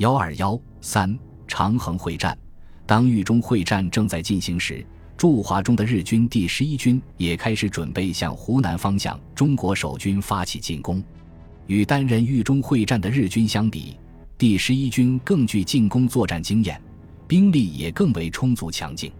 幺二幺三长衡会战。当豫中会战正在进行时，驻华中的日军第十一军也开始准备向湖南方向中国守军发起进攻。与担任豫中会战的日军相比，第十一军更具进攻作战经验，兵力也更为充足强劲。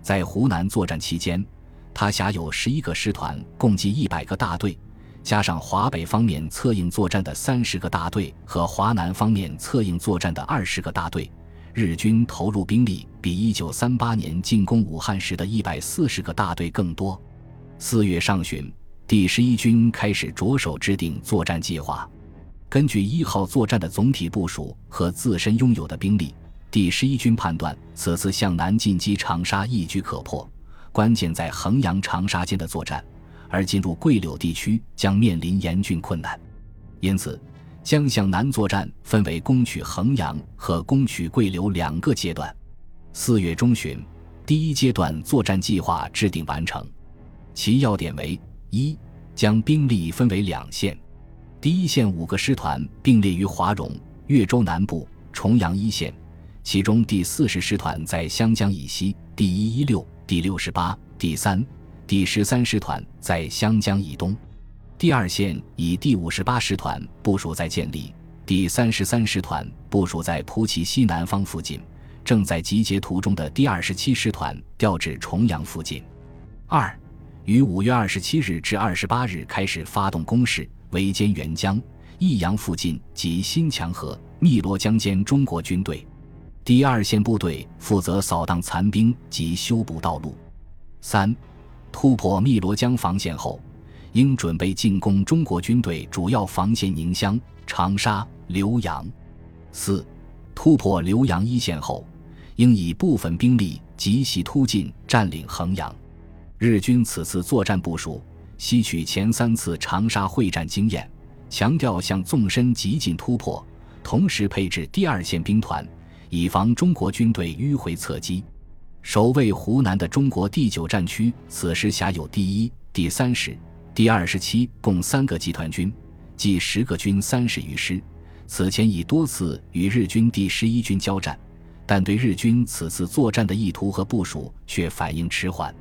在湖南作战期间，他辖有十一个师团，共计一百个大队，加上华北方面策应作战的三十个大队和华南方面策应作战的二十个大队。日军投入兵力比一九三八年进攻武汉时的一百四十个大队更多。四月上旬，第十一军开始着手制定作战计划。根据一号作战的总体部署和自身拥有的兵力，第十一军判断此次向南进击长沙一举可破，关键在衡阳、长沙间的作战，而进入桂柳地区将面临严峻困难。因此。将向南作战分为攻取衡阳和攻取桂柳两个阶段。四月中旬，第一阶段作战计划制定完成，其要点为：一、将兵力分为两线，第一线五个师团并列于华容、岳州南部、重阳一线，其中第四十师团在湘江以西，第一一六、第六十八、第三、第十三师团在湘江以东。第二线以第五十八师团部署在建立，第三十三师团部署在蒲圻西南方附近，正在集结途中的第二十七师团调至重阳附近。二，于五月二十七日至二十八日开始发动攻势，围歼沅江、益阳附近及新墙河、汨罗江间中国军队。第二线部队负责扫荡残兵及修补道路。三，突破汨罗江防线后。应准备进攻中国军队主要防线宁乡、长沙、浏阳。四、突破浏阳一线后，应以部分兵力急袭突进，占领衡阳。日军此次作战部署吸取前三次长沙会战经验，强调向纵深急进突破，同时配置第二线兵团，以防中国军队迂回侧击。守卫湖南的中国第九战区此时辖有第一、第三师。第二十七共三个集团军，计十个军三十余师。此前已多次与日军第十一军交战，但对日军此次作战的意图和部署却反应迟缓。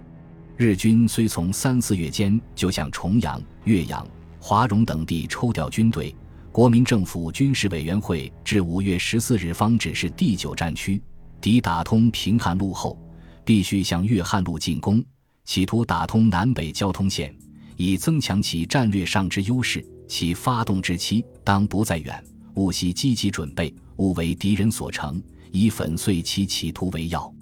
日军虽从三四月间就向重阳、岳阳、华容等地抽调军队，国民政府军事委员会至五月十四日方指示第九战区抵打通平汉路后，必须向粤汉路进攻，企图打通南北交通线。以增强其战略上之优势，其发动之期当不在远，务需积极准备，勿为敌人所成，以粉碎其企图为要。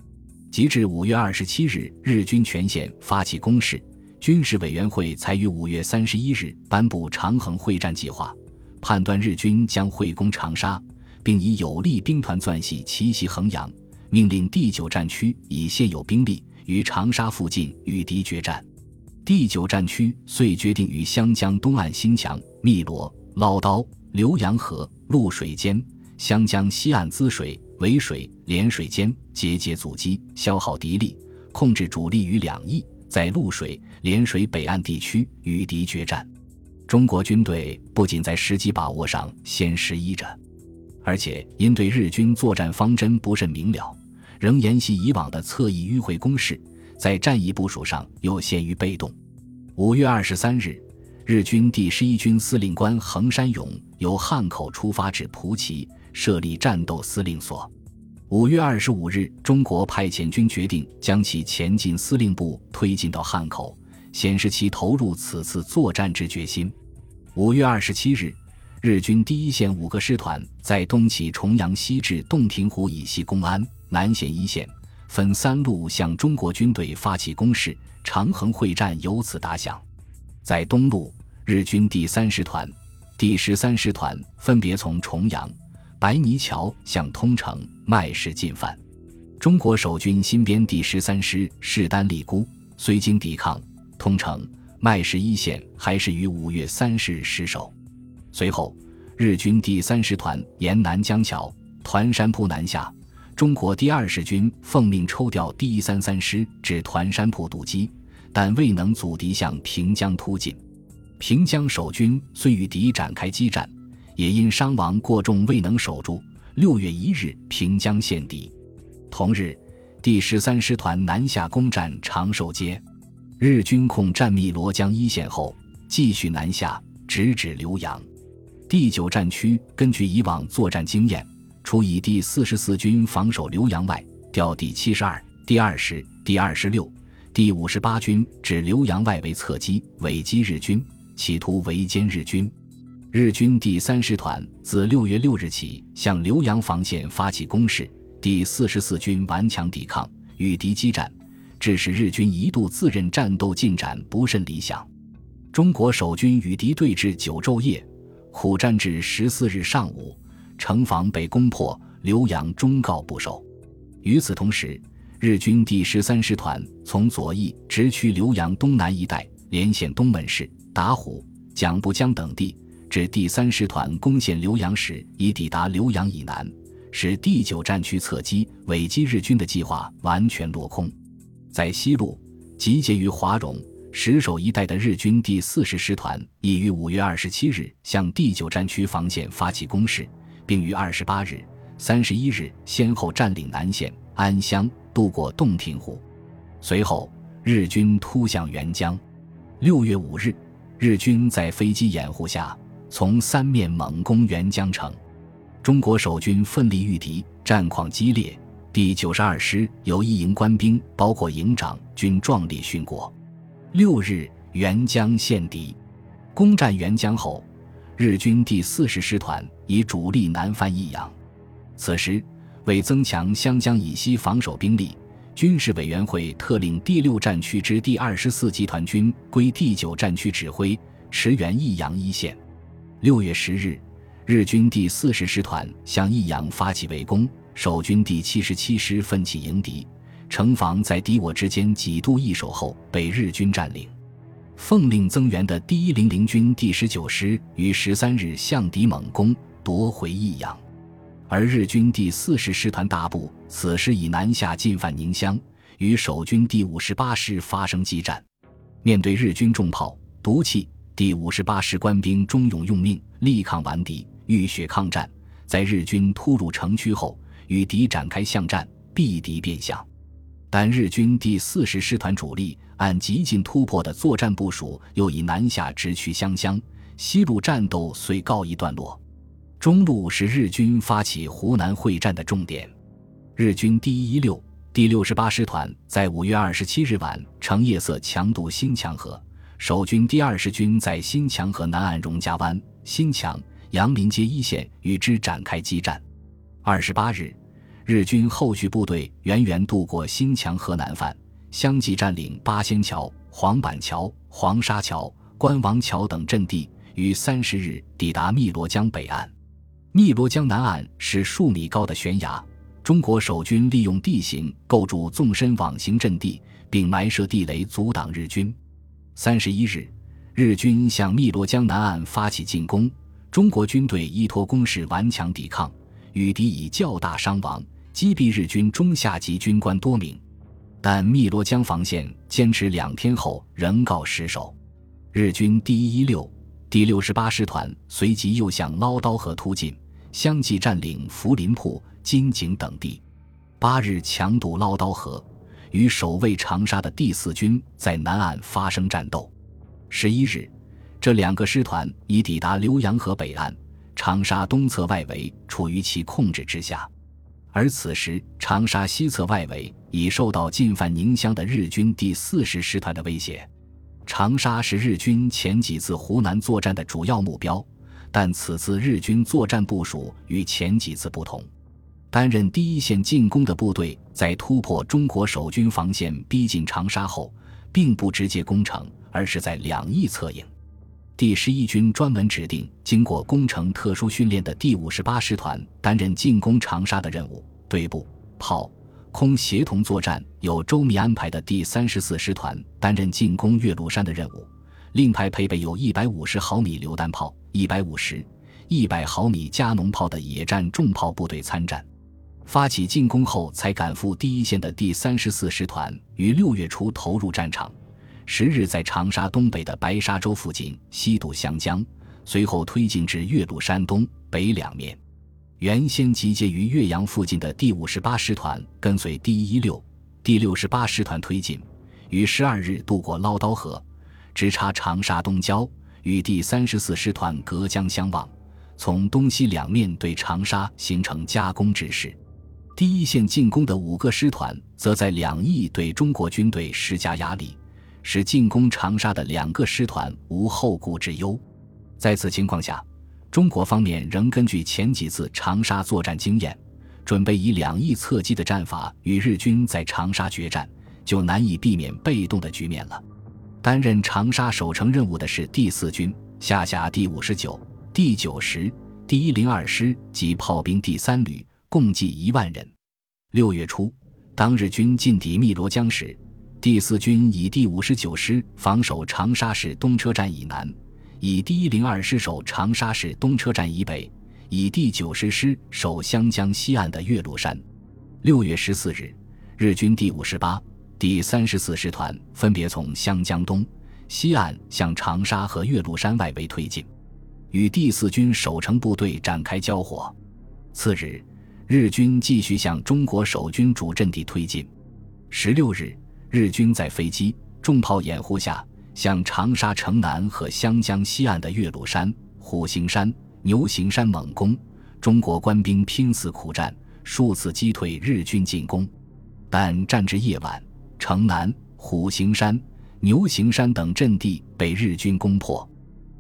及至五月二十七日，日军全线发起攻势，军事委员会才于五月三十一日颁布长衡会战计划，判断日军将会攻长沙，并以有力兵团钻系奇袭衡阳，命令第九战区以现有兵力于长沙附近与敌决战。第九战区遂决定于湘江东岸新墙、汨罗、捞刀、浏阳河、潞水间、湘江西岸滋水、渭水、涟水间节节阻击，消耗敌力，控制主力于两翼，在潞水、涟水北岸地区与敌决战。中国军队不仅在时机把握上先失一着，而且因对日军作战方针不甚明了，仍沿袭以往的侧翼迂回攻势。在战役部署上又陷于被动。五月二十三日，日军第十一军司令官横山勇由汉口出发至蒲圻，设立战斗司令所。五月二十五日，中国派遣军决定将其前进司令部推进到汉口，显示其投入此次作战之决心。五月二十七日，日军第一线五个师团在东起重阳，西至洞庭湖以西公安，南线一线。分三路向中国军队发起攻势，长衡会战由此打响。在东路，日军第三师团、第十三师团分别从重阳、白泥桥向通城、麦市进犯。中国守军新编第十三师势单力孤，虽经抵抗，通城、麦市一线还是于五月三十日失守。随后，日军第三师团沿南江桥、团山铺南下。中国第二十军奉命抽调第一三三师至团山铺堵击，但未能阻敌向平江突进。平江守军虽与敌展开激战，也因伤亡过重未能守住，六月一日平江陷敌。同日，第十三师团南下攻占长寿街，日军控占汨罗江一线后，继续南下，直指浏阳。第九战区根据以往作战经验，除以第四十四军防守浏阳外，调第七十二、第二十、第二十六、第五十八军至浏阳外围侧击、尾击日军，企图围歼日军。日军第三师团自六月六日起向浏阳防线发起攻势，第四十四军顽强抵抗，与敌激战，致使日军一度自认战斗进展不甚理想。中国守军与敌对峙九昼夜。苦战至十四日上午，城防被攻破，浏阳忠告不守。与此同时，日军第十三师团从左翼直趋浏阳东南一带，连线东门市、打虎、蒋埠江等地，至第三师团攻陷浏阳时已抵达浏阳以南，使第九战区侧击围击日军的计划完全落空。在西路，集结于华容。石首一带的日军第四十师团已于五月二十七日向第九战区防线发起攻势，并于二十八日、三十一日先后占领南线、安乡，渡过洞庭湖。随后，日军突向沅江。六月五日，日军在飞机掩护下从三面猛攻沅江城，中国守军奋力御敌，战况激烈。第九十二师有一营官兵，包括营长，均壮烈殉国。六日，沅江陷敌。攻占沅江后，日军第四十师团以主力南翻益阳。此时，为增强湘江以西防守兵力，军事委员会特令第六战区之第二十四集团军归第九战区指挥，驰援益阳一线。六月十日，日军第四十师团向益阳发起围攻，守军第七十七师奋起迎敌。城防在敌我之间几度易手后被日军占领，奉令增援的第一零零军第十九师于十三日向敌猛攻，夺回益阳，而日军第四十师团大部此时已南下进犯宁乡，与守军第五十八师发生激战。面对日军重炮、毒气，第五十八师官兵忠勇用命，力抗顽敌，浴血抗战。在日军突入城区后，与敌展开巷战，避敌变向。但日军第四十师团主力按急进突破的作战部署，又以南下直趋湘乡，西路战斗遂告一段落。中路是日军发起湖南会战的重点。日军第一一六、第六十八师团在五月二十七日晚乘夜色强渡新墙河，守军第二十军在新墙河南岸荣家湾、新墙、杨林街一线与之展开激战。二十八日。日军后续部队源源渡过新墙河南范，相继占领八仙桥、黄板桥、黄沙桥、关王桥等阵地，于三十日抵达汨罗江北岸。汨罗江南岸是数米高的悬崖，中国守军利用地形构筑纵深网形阵地，并埋设地雷阻挡日军。三十一日，日军向汨罗江南岸发起进攻，中国军队依托攻势顽强抵抗。与敌以较大伤亡击毙日军中下级军官多名，但汨罗江防线坚持两天后仍告失守。日军第一六、第六十八师团随即又向捞刀河突进，相继占领福林铺、金井等地。八日强渡捞刀河，与守卫长沙的第四军在南岸发生战斗。十一日，这两个师团已抵达浏阳河北岸。长沙东侧外围处于其控制之下，而此时长沙西侧外围已受到进犯宁乡的日军第四十师团的威胁。长沙是日军前几次湖南作战的主要目标，但此次日军作战部署与前几次不同。担任第一线进攻的部队在突破中国守军防线、逼近长沙后，并不直接攻城，而是在两翼策应。第十一军专门指定经过工程特殊训练的第五十八师团担任进攻长沙的任务，对步、炮、空协同作战有周密安排的第三十四师团担任进攻岳麓山的任务，另派配备有一百五十毫米榴弹炮、一百五十、一百毫米加农炮的野战重炮部队参战。发起进攻后才赶赴第一线的第三十四师团于六月初投入战场。十日，在长沙东北的白沙洲附近西渡湘江，随后推进至岳麓山东北两面。原先集结于岳阳附近的第五十八师团跟随第一六、第六十八师团推进，于十二日渡过捞刀河，直插长沙东郊，与第三十四师团隔江相望，从东西两面对长沙形成夹攻之势。第一线进攻的五个师团则在两翼对中国军队施加压力，使进攻长沙的两个师团无后顾之忧。在此情况下，中国方面仍根据前几次长沙作战经验，准备以两翼侧击的战法与日军在长沙决战，就难以避免被动的局面了。担任长沙守城任务的是第四军，下辖第五十九、第九十、第一零二师及炮兵第三旅。共计一万人。六月初，当日军进抵汨罗江时，第四军以第五十九师防守长沙市东车站以南，以第一零二师守长沙市东车站以北，以第九十师守湘江西岸的岳麓山。六月十四日，日军第五十八、第三十四师团分别从湘江东西岸向长沙和岳麓山外围推进，与第四军守城部队展开交火。次日。日军继续向中国守军主阵地推进。十六日，日军在飞机、重炮掩护下，向长沙城南和湘江西岸的岳麓山、虎形山、牛形山猛攻。中国官兵拼死苦战，数次击退日军进攻，但战至夜晚，城南、虎形山、牛形山等阵地被日军攻破。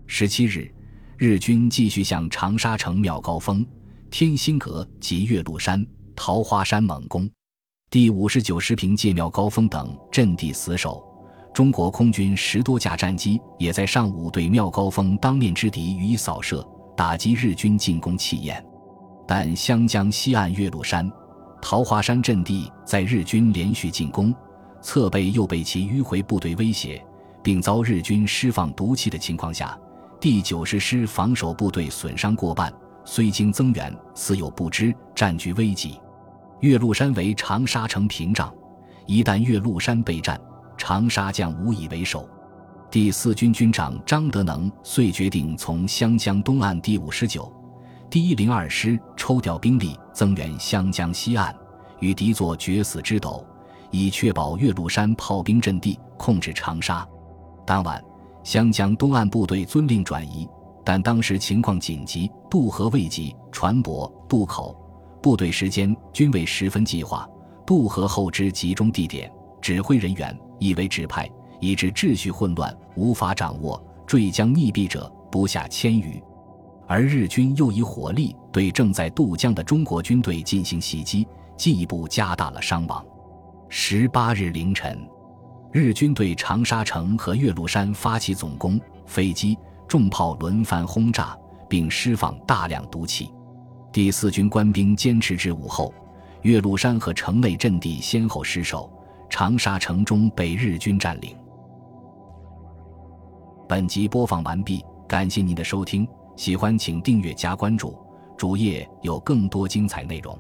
十七日，日军继续向长沙城妙高峰。天心阁及岳麓山、桃花山猛攻，第五十九师凭借妙高峰等阵地死守。中国空军十多架战机也在上午对妙高峰当面之敌予以扫射，打击日军进攻气焰。但湘江西岸岳麓山、桃花山阵地在日军连续进攻、侧背又被其迂回部队威胁，并遭日军释放毒气的情况下，第九十师防守部队损伤过半。虽经增援，似有不支，战局危急。岳麓山为长沙城屏障，一旦岳麓山被占，长沙将无以为守。第四军军长张德能遂决定从湘江东岸第五十九、第一零二师抽调兵力增援湘江西岸，与敌作决死之斗，以确保岳麓山炮兵阵地，控制长沙。当晚，湘江东岸部队遵令转移。但当时情况紧急，渡河未及，船舶、渡口、部队时间均未十分计划。渡河后之集中地点、指挥人员亦为指派，以致秩序混乱，无法掌握。坠江溺毙者不下千余。而日军又以火力对正在渡江的中国军队进行袭击，进一步加大了伤亡。十八日凌晨，日军对长沙城和岳麓山发起总攻，飞机。重炮轮番轰炸，并释放大量毒气。第四军官兵坚持至午后，岳麓山和城内阵地先后失守，长沙城中被日军占领。本集播放完毕，感谢您的收听，喜欢请订阅加关注，主页有更多精彩内容。